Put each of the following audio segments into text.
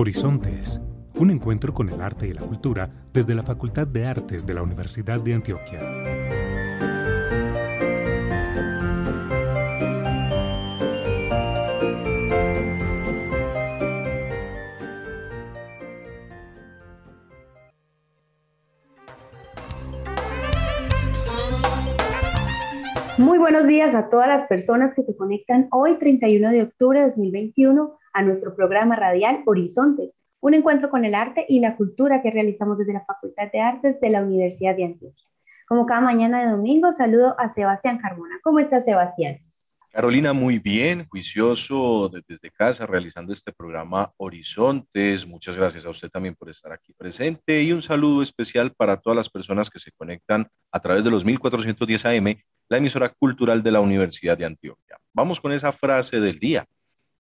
Horizontes, un encuentro con el arte y la cultura desde la Facultad de Artes de la Universidad de Antioquia. Muy buenos días a todas las personas que se conectan hoy, 31 de octubre de 2021, a nuestro programa radial Horizontes, un encuentro con el arte y la cultura que realizamos desde la Facultad de Artes de la Universidad de Antioquia. Como cada mañana de domingo, saludo a Sebastián Carmona. ¿Cómo está Sebastián? Carolina, muy bien, juicioso desde casa realizando este programa Horizontes. Muchas gracias a usted también por estar aquí presente y un saludo especial para todas las personas que se conectan a través de los 1410 AM la emisora cultural de la Universidad de Antioquia. Vamos con esa frase del día.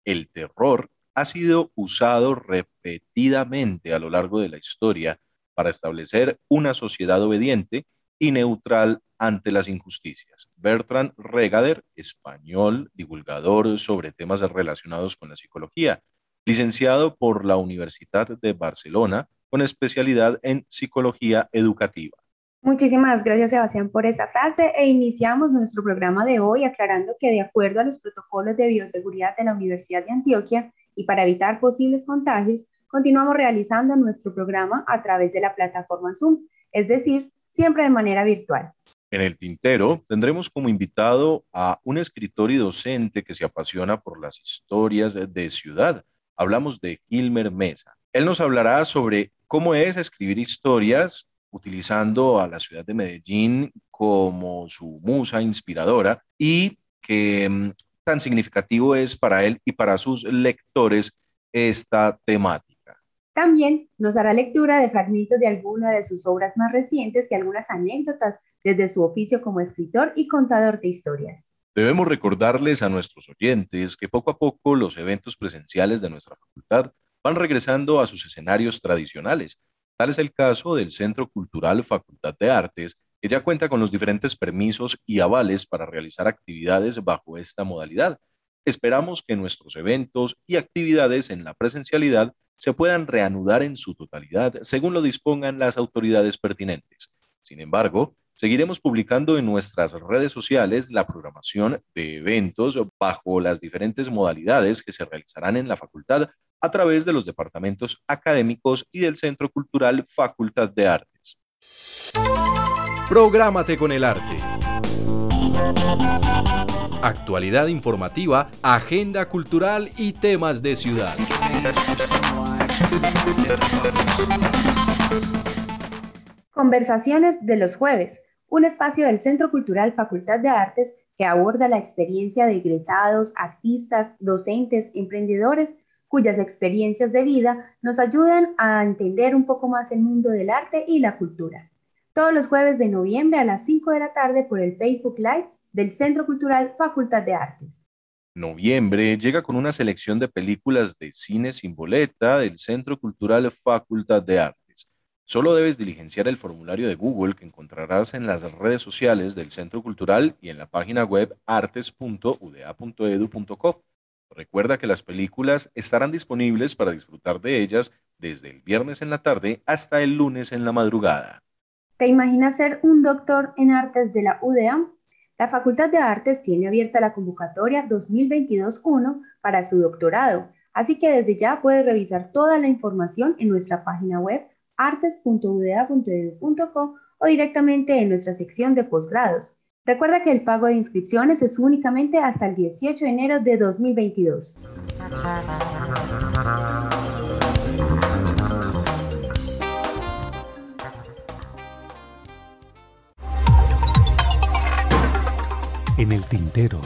El terror ha sido usado repetidamente a lo largo de la historia para establecer una sociedad obediente y neutral ante las injusticias. Bertrand Regader, español, divulgador sobre temas relacionados con la psicología, licenciado por la Universidad de Barcelona con especialidad en psicología educativa. Muchísimas gracias, Sebastián, por esa frase e iniciamos nuestro programa de hoy aclarando que de acuerdo a los protocolos de bioseguridad de la Universidad de Antioquia y para evitar posibles contagios, continuamos realizando nuestro programa a través de la plataforma Zoom, es decir, siempre de manera virtual. En el tintero tendremos como invitado a un escritor y docente que se apasiona por las historias de ciudad. Hablamos de Gilmer Mesa. Él nos hablará sobre cómo es escribir historias utilizando a la ciudad de Medellín como su musa inspiradora y que mm, tan significativo es para él y para sus lectores esta temática. También nos hará lectura de fragmentos de algunas de sus obras más recientes y algunas anécdotas desde su oficio como escritor y contador de historias. Debemos recordarles a nuestros oyentes que poco a poco los eventos presenciales de nuestra facultad van regresando a sus escenarios tradicionales, Tal es el caso del Centro Cultural Facultad de Artes, que ya cuenta con los diferentes permisos y avales para realizar actividades bajo esta modalidad. Esperamos que nuestros eventos y actividades en la presencialidad se puedan reanudar en su totalidad según lo dispongan las autoridades pertinentes. Sin embargo, seguiremos publicando en nuestras redes sociales la programación de eventos bajo las diferentes modalidades que se realizarán en la facultad a través de los departamentos académicos y del Centro Cultural Facultad de Artes. Prográmate con el arte. Actualidad informativa, agenda cultural y temas de ciudad. Conversaciones de los jueves, un espacio del Centro Cultural Facultad de Artes que aborda la experiencia de egresados, artistas, docentes, emprendedores cuyas experiencias de vida nos ayudan a entender un poco más el mundo del arte y la cultura. Todos los jueves de noviembre a las 5 de la tarde por el Facebook Live del Centro Cultural Facultad de Artes. Noviembre llega con una selección de películas de cine sin boleta del Centro Cultural Facultad de Artes. Solo debes diligenciar el formulario de Google que encontrarás en las redes sociales del Centro Cultural y en la página web artes.uda.edu.co. Recuerda que las películas estarán disponibles para disfrutar de ellas desde el viernes en la tarde hasta el lunes en la madrugada. ¿Te imaginas ser un doctor en artes de la UDA? La Facultad de Artes tiene abierta la convocatoria 2022-1 para su doctorado, así que desde ya puedes revisar toda la información en nuestra página web artes.uda.edu.co o directamente en nuestra sección de posgrados. Recuerda que el pago de inscripciones es únicamente hasta el 18 de enero de 2022. En el tintero.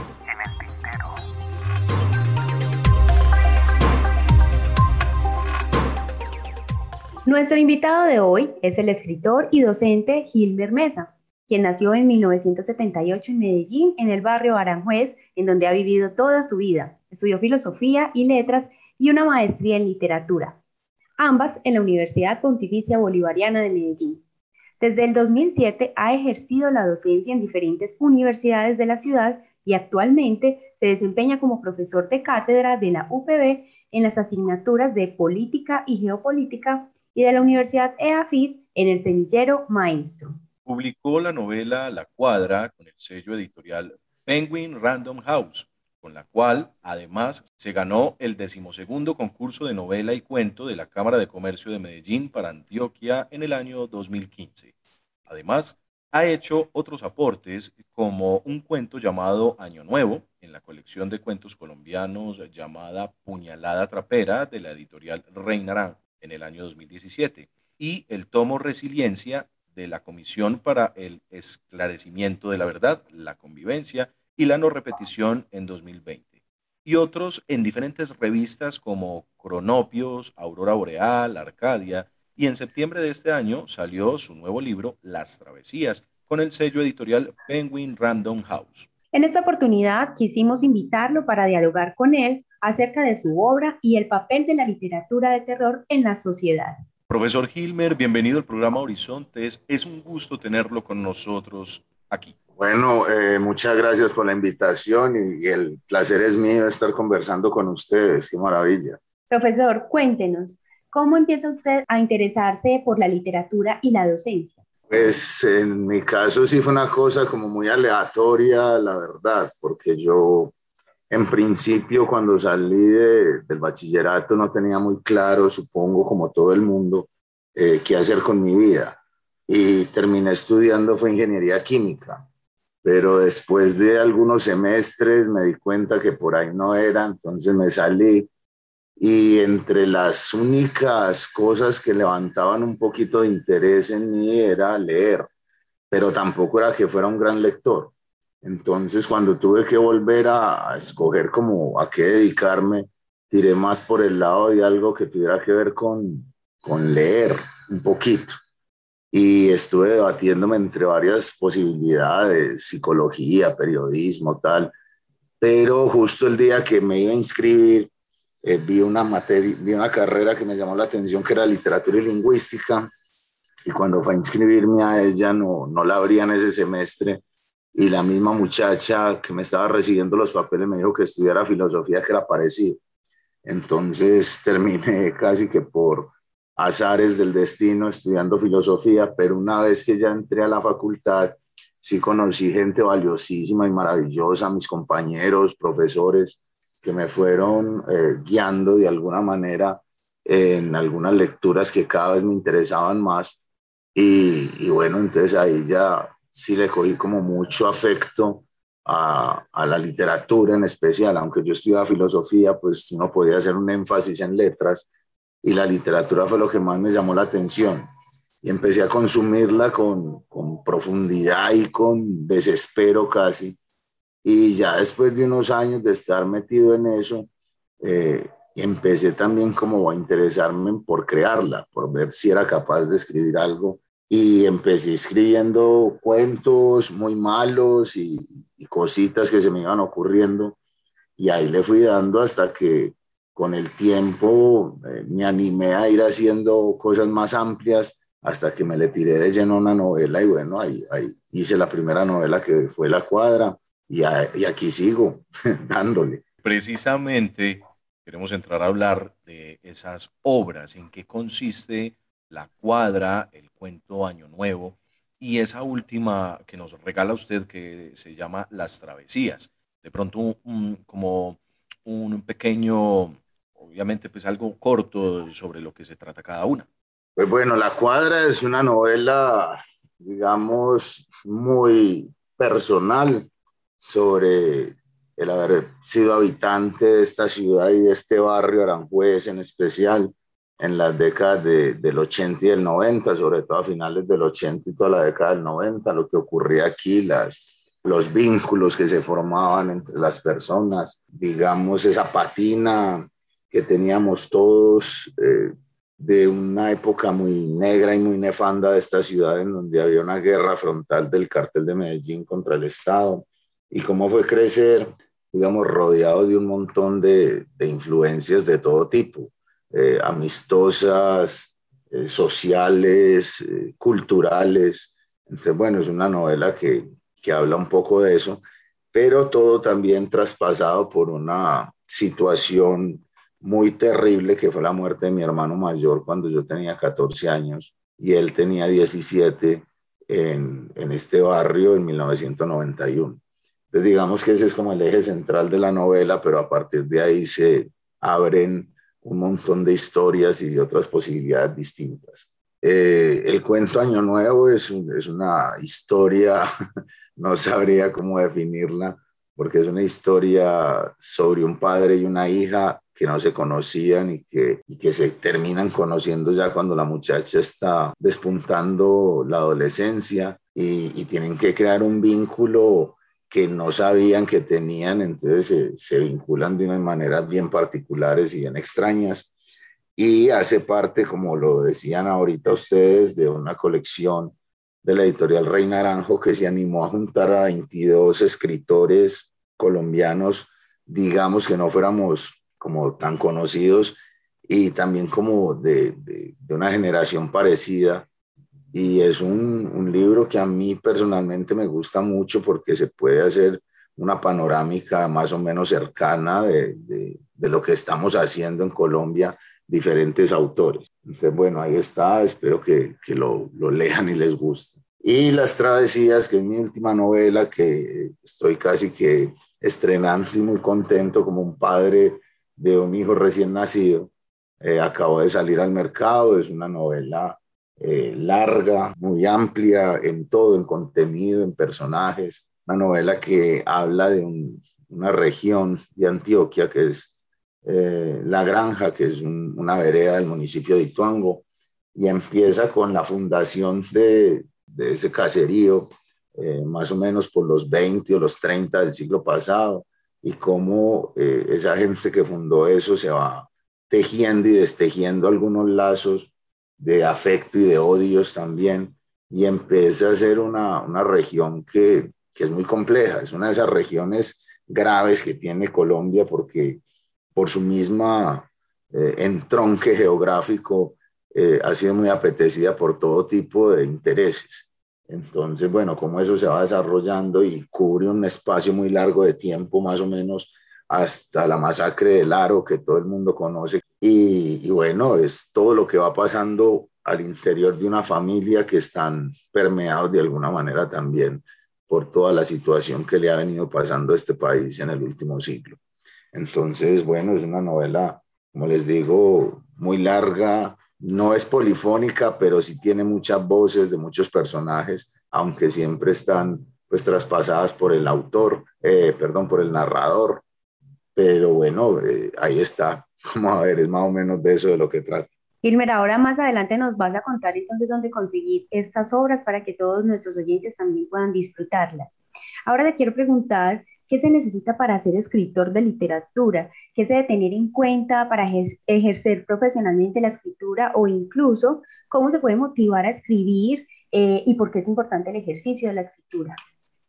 Nuestro invitado de hoy es el escritor y docente Gilmer Mesa quien nació en 1978 en Medellín, en el barrio Aranjuez, en donde ha vivido toda su vida. Estudió filosofía y letras y una maestría en literatura, ambas en la Universidad Pontificia Bolivariana de Medellín. Desde el 2007 ha ejercido la docencia en diferentes universidades de la ciudad y actualmente se desempeña como profesor de cátedra de la UPB en las asignaturas de Política y Geopolítica y de la Universidad EAFIT en el semillero Maestro. Publicó la novela La Cuadra con el sello editorial Penguin Random House, con la cual además se ganó el decimosegundo concurso de novela y cuento de la Cámara de Comercio de Medellín para Antioquia en el año 2015. Además, ha hecho otros aportes como un cuento llamado Año Nuevo en la colección de cuentos colombianos llamada Puñalada Trapera de la editorial Reinarán en el año 2017 y el tomo Resiliencia de la Comisión para el Esclarecimiento de la Verdad, la Convivencia y la No Repetición en 2020. Y otros en diferentes revistas como Cronopios, Aurora Boreal, Arcadia, y en septiembre de este año salió su nuevo libro, Las Travesías, con el sello editorial Penguin Random House. En esta oportunidad quisimos invitarlo para dialogar con él acerca de su obra y el papel de la literatura de terror en la sociedad. Profesor Hilmer, bienvenido al programa Horizontes. Es un gusto tenerlo con nosotros aquí. Bueno, eh, muchas gracias por la invitación y, el placer es mío estar conversando con ustedes. Qué maravilla. Profesor, cuéntenos, ¿cómo empieza usted a interesarse por la literatura y la docencia? Pues en mi caso sí fue una cosa como muy aleatoria, la verdad, porque yo en principio, cuando salí del bachillerato, no tenía muy claro, supongo, como todo el mundo, eh, qué hacer con mi vida. Y terminé estudiando fue ingeniería química. Pero después de algunos semestres me di cuenta que por ahí no era, entonces me salí. Y entre las únicas cosas que levantaban un poquito de interés en mí era leer, pero tampoco era que fuera un gran lector. Entonces, cuando tuve que volver a, escoger como a qué dedicarme, tiré más por el lado de algo que tuviera que ver con, con leer un poquito. Y estuve debatiéndome entre varias posibilidades, psicología, periodismo, tal. Pero justo el día que me iba a inscribir, eh, vi una materia, vi una carrera que me llamó la atención, que era literatura y lingüística. Y cuando fue a inscribirme a ella, no, no la abrían ese semestre y la misma muchacha que me estaba recibiendo los papeles me dijo que estudiara filosofía, que era parecido. Entonces terminé casi que por azares del destino estudiando filosofía, pero una vez que ya entré a la facultad, sí conocí gente valiosísima y maravillosa, mis compañeros, profesores, que me fueron eh, guiando de alguna manera en algunas lecturas que cada vez me interesaban más. Y, y bueno, entonces ahí ya sí le cogí como mucho afecto a, a, la literatura en especial, aunque yo estudiaba filosofía, pues uno podía hacer un énfasis en letras y la literatura fue lo que más me llamó la atención y empecé a consumirla con, con profundidad y con desespero casi. Y ya después de unos años de estar metido en eso, eh, empecé también como a interesarme por crearla, por ver si era capaz de escribir algo y empecé escribiendo cuentos muy malos y, cositas que se me iban ocurriendo y ahí le fui dando hasta que con el tiempo eh, me animé a ir haciendo cosas más amplias hasta que me le tiré de lleno una novela y bueno, ahí, ahí hice la primera novela que fue La Cuadra y, y aquí sigo dándole. Precisamente queremos entrar a hablar de esas obras, en qué consiste La Cuadra, el cuento Año Nuevo, y esa última que nos regala usted que se llama Las Travesías. De pronto, como un pequeño, obviamente, pues algo corto sobre lo que se trata cada una. Pues bueno, La Cuadra es una novela, digamos, muy personal sobre el haber sido habitante de esta ciudad y de este barrio Aranjuez en especial en las décadas del 80 y del 90, sobre todo a finales del 80 y toda la década del 90, lo que ocurría aquí, las, los vínculos que se formaban entre las personas, digamos, esa patina que teníamos todos eh, de una época muy negra y muy nefanda de esta ciudad, en donde había una guerra frontal del cartel de Medellín contra el Estado, y cómo fue crecer, digamos, rodeado de un montón de, de influencias de todo tipo eh, amistosas, eh, sociales, eh, culturales. Entonces, bueno, es una novela que, que habla un poco de eso, pero todo también traspasado por una situación muy terrible que fue la muerte de mi hermano mayor cuando yo tenía 14 años y él tenía 17 en, en este barrio en 1991. Entonces digamos que ese es como el eje central de la novela, pero a partir de ahí se abren un montón de historias y de otras posibilidades distintas. Eh, el cuento Año Nuevo es, una historia, no sabría cómo definirla, porque es una historia sobre un padre y una hija que no se conocían y que, se terminan conociendo ya cuando la muchacha está despuntando la adolescencia y tienen que crear un vínculo que no sabían que tenían, entonces se, se, vinculan de unas maneras bien particulares y bien extrañas. Y hace parte, como lo decían ahorita ustedes, de una colección de la editorial Rey Naranjo que se animó a juntar a 22 escritores colombianos, digamos que no fuéramos como tan conocidos y también como de, de, de una generación parecida. Y es un, un, libro que a mí personalmente me gusta mucho porque se puede hacer una panorámica más o menos cercana de, de, de lo que estamos haciendo en Colombia diferentes autores. Entonces, bueno, ahí está, espero que, que lo, lo, lean y les guste. Y Las Travesías, que es mi última novela, que estoy casi que estrenando y muy contento como un padre de un hijo recién nacido. Eh, acabo de salir al mercado, es una novela eh, larga, muy amplia en todo, en contenido, en personajes. Una novela que habla de un, una región de Antioquia que es eh, La Granja, que es un, una vereda del municipio de Ituango, y empieza con la fundación de, de ese caserío, eh, más o menos por los 20 o los 30 del siglo pasado, y cómo eh, esa gente que fundó eso se va tejiendo y destejiendo algunos lazos de afecto y de odios también, y empieza a ser una, una región que, que, es muy compleja, es una de esas regiones graves que tiene Colombia porque por su misma eh, entronque geográfico eh, ha sido muy apetecida por todo tipo de intereses. Entonces, bueno, como eso se va desarrollando y cubre un espacio muy largo de tiempo, más o menos hasta la masacre del Aro, que todo el mundo conoce. Y, bueno, es todo lo que va pasando al interior de una familia que están permeados de alguna manera también por toda la situación que le ha venido pasando a este país en el último siglo. Entonces, bueno, es una novela, como les digo, muy larga, no es polifónica, pero sí tiene muchas voces de muchos personajes, aunque siempre están pues traspasadas por el autor, eh, perdón, por el narrador. Pero bueno, eh, ahí está. Vamos a ver, es más o menos de eso de lo que trata. Gilmer, ahora más adelante nos vas a contar entonces dónde conseguir estas obras para que todos nuestros oyentes también puedan disfrutarlas. Ahora le quiero preguntar ¿Qué se necesita para ser escritor de literatura? ¿Qué se debe tener en cuenta para ejercer profesionalmente la escritura o incluso cómo se puede motivar a escribir eh, y por qué es importante el ejercicio de la escritura?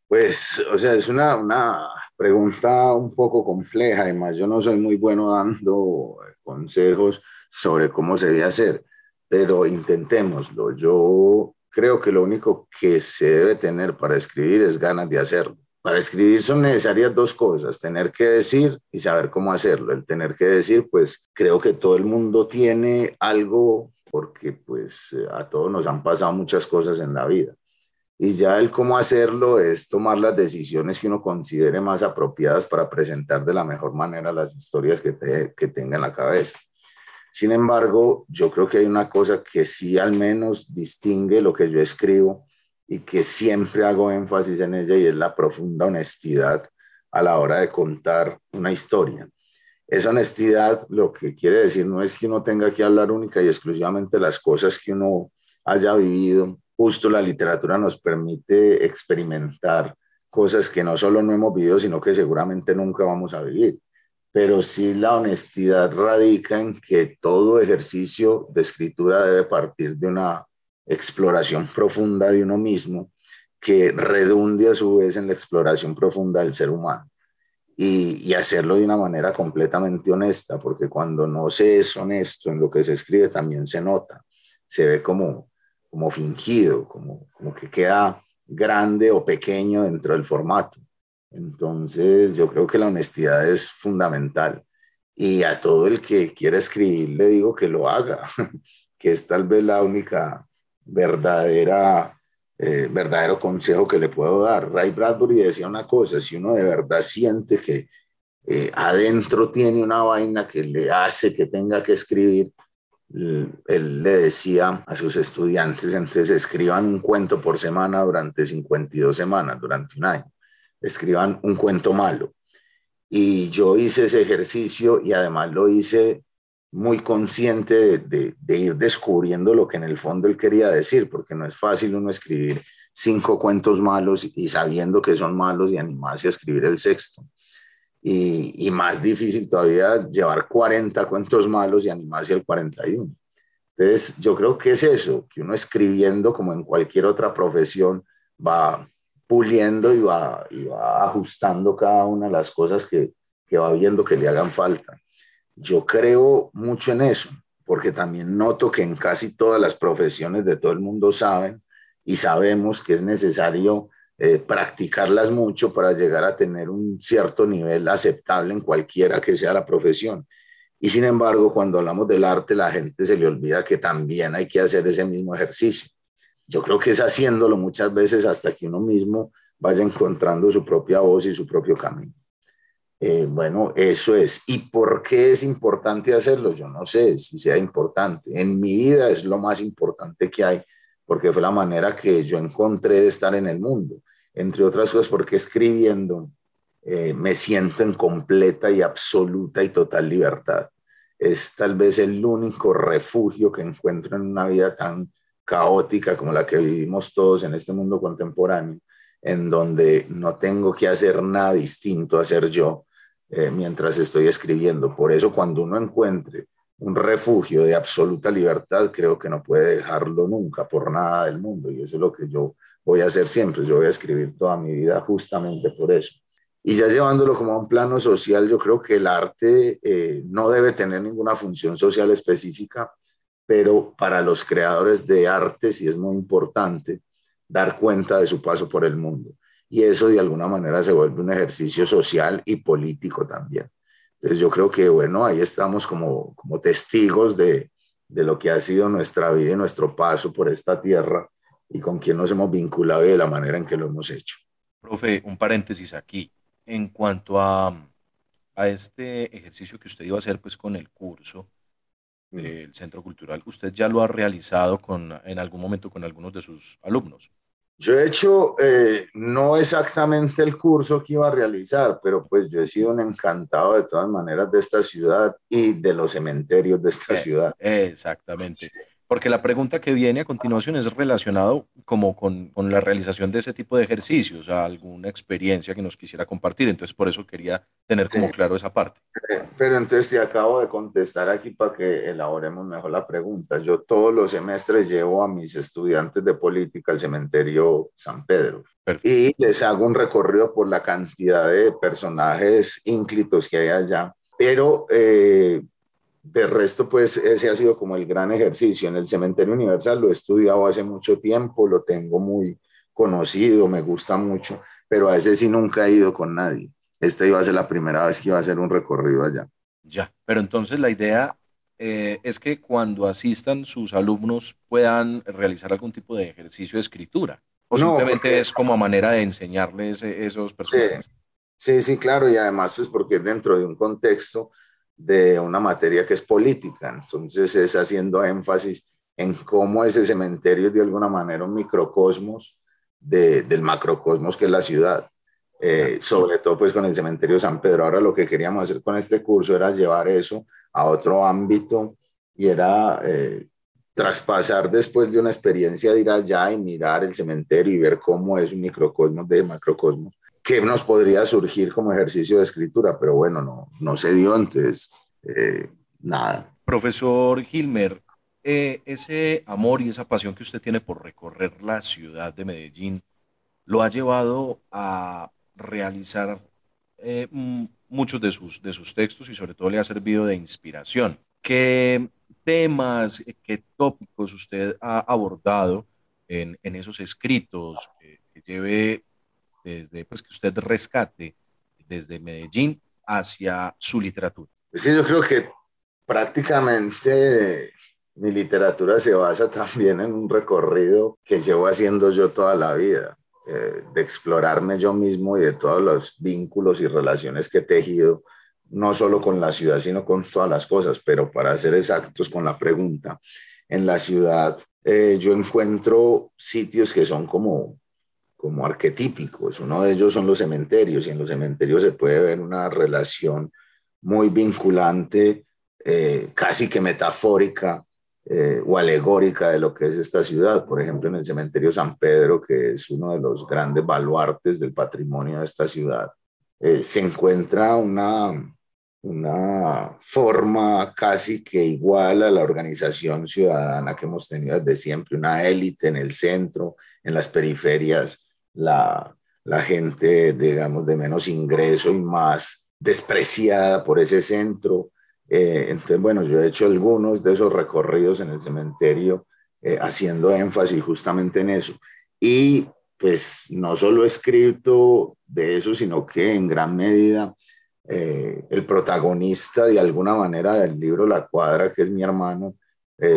Pues, o sea, es una, una pregunta un poco compleja. Además, yo no soy muy bueno dando consejos sobre cómo se debe hacer, pero intentémoslo. Yo creo que lo único que se debe tener para escribir es ganas de hacerlo. Para escribir son necesarias dos cosas, tener que decir y saber cómo hacerlo. El tener que decir, pues creo que todo el mundo tiene algo porque pues a todos nos han pasado muchas cosas en la vida. Y ya el cómo hacerlo es tomar las decisiones que uno considere más apropiadas para presentar de la mejor manera las historias que, te, que tenga en la cabeza. Sin embargo, yo creo que hay una cosa que sí al menos distingue lo que yo escribo y que siempre hago énfasis en ella y es la profunda honestidad a la hora de contar una historia. Esa honestidad lo que quiere decir no es que uno tenga que hablar única y exclusivamente las cosas que uno haya vivido. Justo la literatura nos permite experimentar cosas que no solo no hemos vivido, sino que seguramente nunca vamos a vivir. Pero sí la honestidad radica en que todo ejercicio de escritura debe partir de una exploración profunda de uno mismo que redunde a su vez en la exploración profunda del ser humano. Y, y, hacerlo de una manera completamente honesta, porque cuando no se es honesto en lo que se escribe también se nota, se ve como, como fingido, como, como que queda grande o pequeño dentro del formato. Entonces yo creo que la honestidad es fundamental Y a todo el que quiera escribir le digo que lo haga, que es tal vez la única verdadera, eh, verdadero consejo que le puedo dar. Ray Bradbury decía una cosa, si uno de verdad siente que eh, adentro tiene una vaina que le hace que tenga que escribir, él le decía a sus estudiantes, entonces escriban un cuento por semana durante 52 semanas, durante un año. Escriban un cuento malo. Y yo hice ese ejercicio y además lo hice muy consciente de, de, ir descubriendo lo que en el fondo él quería decir, porque no es fácil uno escribir cinco cuentos malos y sabiendo que son malos y animarse a escribir el sexto. Y, y, más difícil todavía llevar 40 cuentos malos y animarse al 41. Entonces, yo creo que es eso, que uno escribiendo como en cualquier otra profesión va puliendo y va, y va ajustando cada una de las cosas que, que va viendo que le hagan falta. Yo creo mucho en eso, porque también noto que en casi todas las profesiones de todo el mundo saben y sabemos que es necesario eh, practicarlas mucho para llegar a tener un cierto nivel aceptable en cualquiera que sea la profesión. Y sin embargo, cuando hablamos del arte, la gente se le olvida que también hay que hacer ese mismo ejercicio. Yo creo que es haciéndolo muchas veces hasta que uno mismo vaya encontrando su propia voz y su propio camino. Eh, bueno, eso es. ¿Y por qué es importante hacerlo? Yo no sé si sea importante. En mi vida es lo más importante que hay, porque fue la manera que yo encontré de estar en el mundo. Entre otras cosas, porque escribiendo eh, me siento en completa y absoluta y total libertad. Es tal vez el único refugio que encuentro en una vida tan caótica como la que vivimos todos en este mundo contemporáneo, en donde no tengo que hacer nada distinto a ser yo, eh, mientras estoy escribiendo. Por eso cuando uno encuentre un refugio de absoluta libertad, creo que no puede dejarlo nunca por nada del mundo. Y eso es lo que yo voy a hacer siempre. Yo voy a escribir toda mi vida justamente por eso. Y ya llevándolo como a un plano social, yo creo que el arte eh, no debe tener ninguna función social específica, pero para los creadores de arte sí es muy importante dar cuenta de su paso por el mundo y eso de alguna manera se vuelve un ejercicio social y político también. Entonces yo creo que, bueno, ahí estamos como, como testigos de, de lo que ha sido nuestra vida y nuestro paso por esta tierra y con quién nos hemos vinculado y de la manera en que lo hemos hecho. Profe, un paréntesis aquí. En cuanto a, a este ejercicio que usted iba a hacer pues con el curso mm. del Centro Cultural, ¿usted ya lo ha realizado con, en algún momento con algunos de sus alumnos? Yo he hecho eh, no exactamente el curso que iba a realizar, pero pues yo he sido un encantado de todas maneras de esta ciudad y de los cementerios de esta eh, ciudad. Exactamente. Porque la pregunta que viene a continuación es relacionado como con, con, la realización de ese tipo de ejercicios, alguna experiencia que nos quisiera compartir. Entonces, por eso quería tener como claro esa parte. Pero entonces te acabo de contestar aquí para que elaboremos mejor la pregunta. Yo todos los semestres llevo a mis estudiantes de política al cementerio San Pedro. Y les hago un recorrido por la cantidad de personajes ínclitos que hay allá. Pero eh, de resto, pues ese ha sido como el gran ejercicio. En el Cementerio Universal lo he estudiado hace mucho tiempo, lo tengo muy conocido, me gusta mucho, pero a ese sí nunca he ido con nadie. Esta iba a ser la primera vez que iba a hacer un recorrido allá. Ya, pero entonces la idea eh, es que cuando asistan sus alumnos puedan realizar algún tipo de ejercicio de escritura. O simplemente es como a manera de enseñarles esos personajes. Sí, sí, sí, claro, y además pues porque dentro de un contexto de una materia que es política. Entonces es haciendo énfasis en cómo ese cementerio es de alguna manera un microcosmos del macrocosmos que es la ciudad. Eh, sobre todo pues con el cementerio San Pedro. Ahora lo que queríamos hacer con este curso era llevar eso a otro ámbito y era eh, traspasar después de una experiencia de ir allá y mirar el cementerio y ver cómo es un microcosmos de macrocosmos que nos podría surgir como ejercicio de escritura, pero bueno, no, no se dio, entonces eh, nada. Profesor Gilmer, eh, ese amor y esa pasión que usted tiene por recorrer la ciudad de Medellín, lo ha llevado a realizar eh, muchos de sus, de sus textos y sobre todo le ha servido de inspiración. ¿Qué temas, qué tópicos usted ha abordado en, en esos escritos que lleve desde pues, que usted rescate desde Medellín hacia su literatura? Sí, yo creo que prácticamente mi literatura se basa también en un recorrido que llevo haciendo yo toda la vida, eh, de explorarme yo mismo y de todos los vínculos y relaciones que he tejido, no solo con la ciudad, sino con todas las cosas, pero para ser exactos con la pregunta, en la ciudad eh, yo encuentro sitios que son como, como arquetípicos, uno de ellos son los cementerios y en los cementerios se puede ver una relación muy vinculante, eh, casi que metafórica eh, o alegórica de lo que es esta ciudad. Por ejemplo, en el cementerio San Pedro, que es uno de los grandes baluartes del patrimonio de esta ciudad, eh, se encuentra una, una forma casi que igual a la organización ciudadana que hemos tenido desde siempre, una élite en el centro, en las periferias, la, la gente, digamos, de menos ingreso y más despreciada por ese centro. Eh, entonces, bueno, yo he hecho algunos de esos recorridos en el cementerio eh, haciendo énfasis justamente en eso. Y pues no solo he escrito de eso, sino que en gran medida eh, el protagonista de alguna manera del libro La Cuadra, que es mi hermano,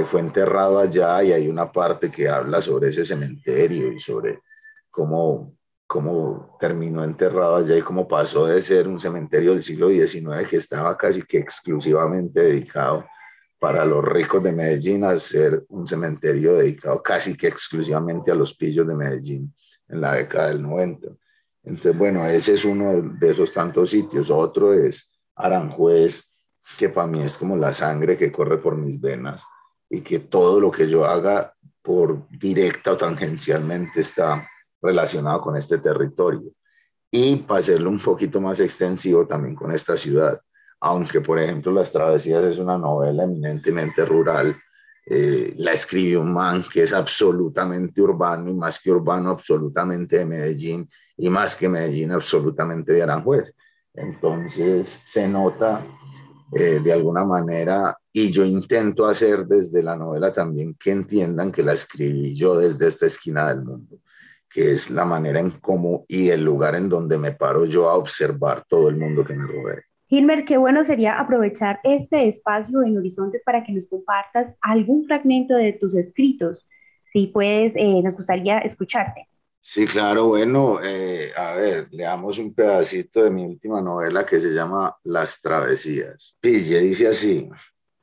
fue enterrado allá y hay una parte que habla sobre ese cementerio y sobre cómo cómo terminó enterrado allá y cómo pasó de ser un cementerio del siglo XIX que estaba casi que exclusivamente dedicado para los ricos de Medellín a ser un cementerio dedicado casi que exclusivamente a los pillos de Medellín en la década del 90. Entonces, bueno, ese es uno de esos tantos sitios. Otro es Aranjuez, que para mí es como la sangre que corre por mis venas y que todo lo que yo haga por directa o tangencialmente está relacionado con este territorio. Y para hacerlo un poquito más extensivo también con esta ciudad, aunque por ejemplo Las Travesías es una novela eminentemente rural, eh, la escribió un man que es absolutamente urbano y más que urbano, absolutamente de Medellín y más que Medellín, absolutamente de Aranjuez. Entonces se nota eh, de alguna manera y yo intento hacer desde la novela también que entiendan que la escribí yo desde esta esquina del mundo que es la manera en cómo y el lugar en donde me paro yo a observar todo el mundo que me rodea. Gilmer, qué bueno sería aprovechar este espacio en Horizontes para que nos compartas algún fragmento de tus escritos. Si puedes, eh, nos gustaría escucharte. Sí, claro, bueno, eh, a ver, leamos un pedacito de mi última novela que se llama Las Travesías. Pille dice así,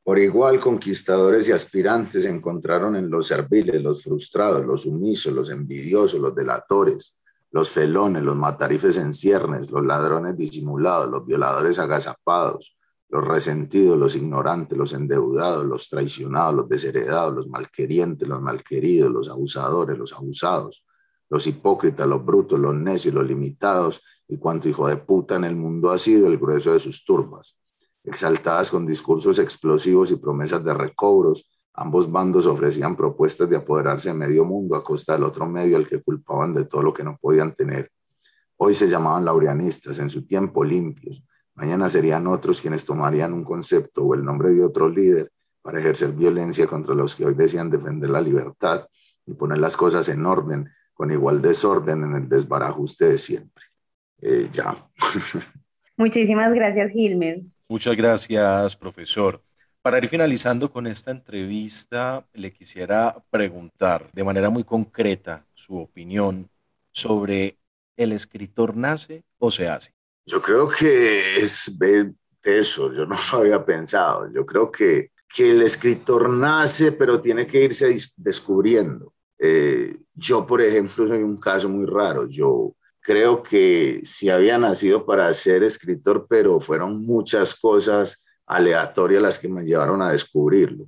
por igual, conquistadores y aspirantes encontraron en los serviles, los frustrados, los sumisos, los envidiosos, los delatores, los felones, los matarifes en ciernes, los ladrones disimulados, los violadores agazapados, los resentidos, los ignorantes, los endeudados, los traicionados, los desheredados, los malquerientes, los malqueridos, los abusadores, los abusados, los hipócritas, los brutos, los necios, los limitados, y cuanto hijo de puta en el mundo ha sido el grueso de sus turbas exaltadas con discursos explosivos y promesas de recobros. Ambos bandos ofrecían propuestas de apoderarse de medio mundo a costa del otro medio al que culpaban de todo lo que no podían tener. Hoy se llamaban laureanistas, en su tiempo limpios. Mañana serían otros quienes tomarían un concepto o el nombre de otro líder para ejercer violencia contra los que hoy decían defender la libertad y poner las cosas en orden, con igual desorden en el desbarajuste de siempre. Eh, ya. Muchísimas gracias, Gilmer. Muchas gracias, profesor. Para ir finalizando con esta entrevista, le quisiera preguntar de manera muy concreta su opinión sobre el escritor nace o se hace. Yo creo que es eso, yo no lo había pensado. Yo creo que, que el escritor nace, pero tiene que irse descubriendo. Eh, yo, por ejemplo, soy un caso muy raro. Yo creo que sí había nacido para ser escritor, pero fueron muchas cosas aleatorias las que me llevaron a descubrirlo.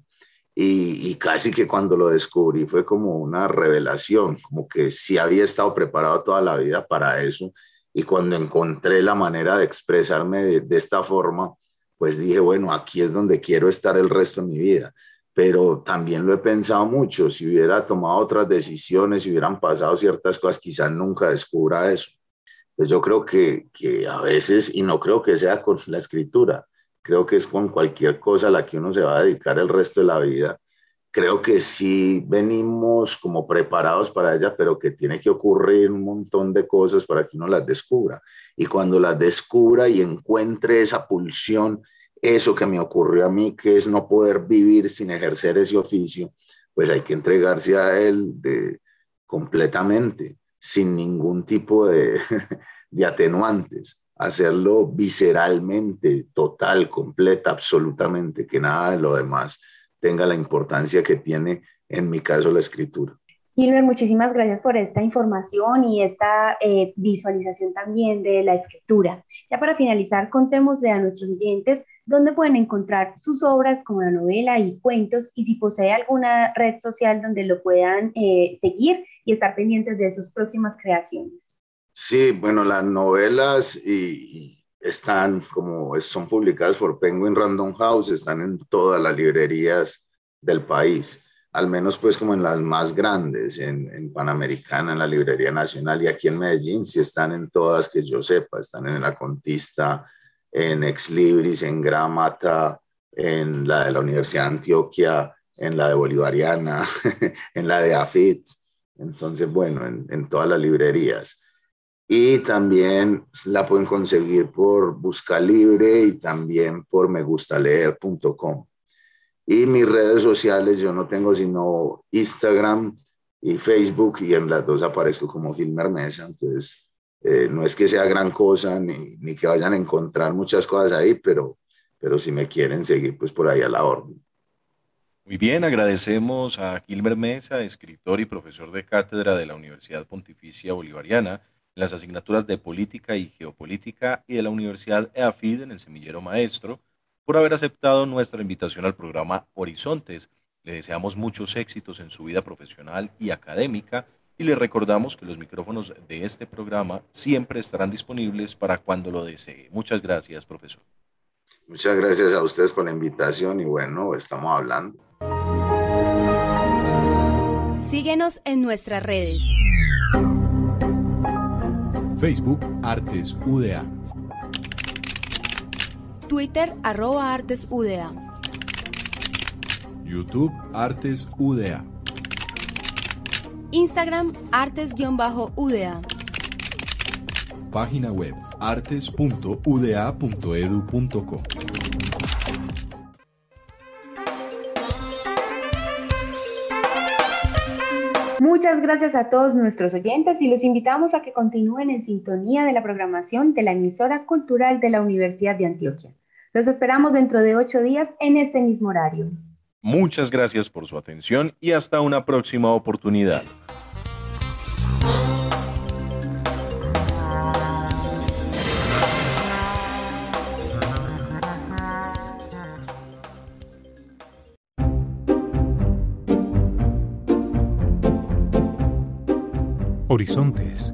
Y, casi que cuando lo descubrí fue como una revelación, como que sí había estado preparado toda la vida para eso. Y cuando encontré la manera de expresarme de, de esta forma, pues dije, bueno, aquí es donde quiero estar el resto de mi vida pero también lo he pensado mucho, si hubiera tomado otras decisiones, si hubieran pasado ciertas cosas, quizás nunca descubra eso. Pues yo creo que, que a veces, y no creo que sea con la escritura, creo que es con cualquier cosa a la que uno se va a dedicar el resto de la vida. Creo que sí venimos como preparados para ella, pero que tiene que ocurrir un montón de cosas para que uno las descubra. Y cuando las descubra y encuentre esa pulsión, eso que me ocurrió a mí, que es no poder vivir sin ejercer ese oficio, pues hay que entregarse a él de, completamente, sin ningún tipo de, de atenuantes, hacerlo visceralmente, total, completa, absolutamente, que nada de lo demás tenga la importancia que tiene en mi caso la escritura. Gilbert, muchísimas gracias por esta información y esta eh, visualización también de la escritura. Ya para finalizar, contémosle a nuestros oyentes dónde pueden encontrar sus obras como la novela y cuentos y si posee alguna red social donde lo puedan eh, seguir y estar pendientes de sus próximas creaciones. Sí, bueno, las novelas y, están como son publicadas por Penguin Random House, están en todas las librerías del país al menos pues como en las más grandes, en, Panamericana, en la Librería Nacional y aquí en Medellín, si están en todas que yo sepa, están en la Contista, en Ex Libris, en Gramata, en la de la Universidad de Antioquia, en la de Bolivariana, en la de AFIT, entonces bueno, en, en todas las librerías. Y también la pueden conseguir por Busca Libre y también por megustaleer.com. Y mis redes sociales, yo no tengo sino Instagram y Facebook, y en las dos aparezco como Gilmer Mesa. Entonces, eh, no es que sea gran cosa ni, ni, que vayan a encontrar muchas cosas ahí, pero, pero si me quieren seguir, pues por ahí a la orden. Muy bien, agradecemos a Gilmer Mesa, escritor y profesor de cátedra de la Universidad Pontificia Bolivariana en las asignaturas de Política y Geopolítica y de la Universidad EAFID en el Semillero Maestro por haber aceptado nuestra invitación al programa Horizontes. Le deseamos muchos éxitos en su vida profesional y académica y le recordamos que los micrófonos de este programa siempre estarán disponibles para cuando lo desee. Muchas gracias, profesor. Muchas gracias a ustedes por la invitación y bueno, estamos hablando. Síguenos en nuestras redes. Facebook Artes UDA. Twitter arroba Artes UDA. YouTube Artes UDA. Instagram Artes-UDA. Página web artes.uda.edu.co. Muchas gracias a todos nuestros oyentes y los invitamos a que continúen en sintonía de la programación de la emisora cultural de la Universidad de Antioquia. Los esperamos dentro de ocho días en este mismo horario. Muchas gracias por su atención y hasta una próxima oportunidad. Horizontes,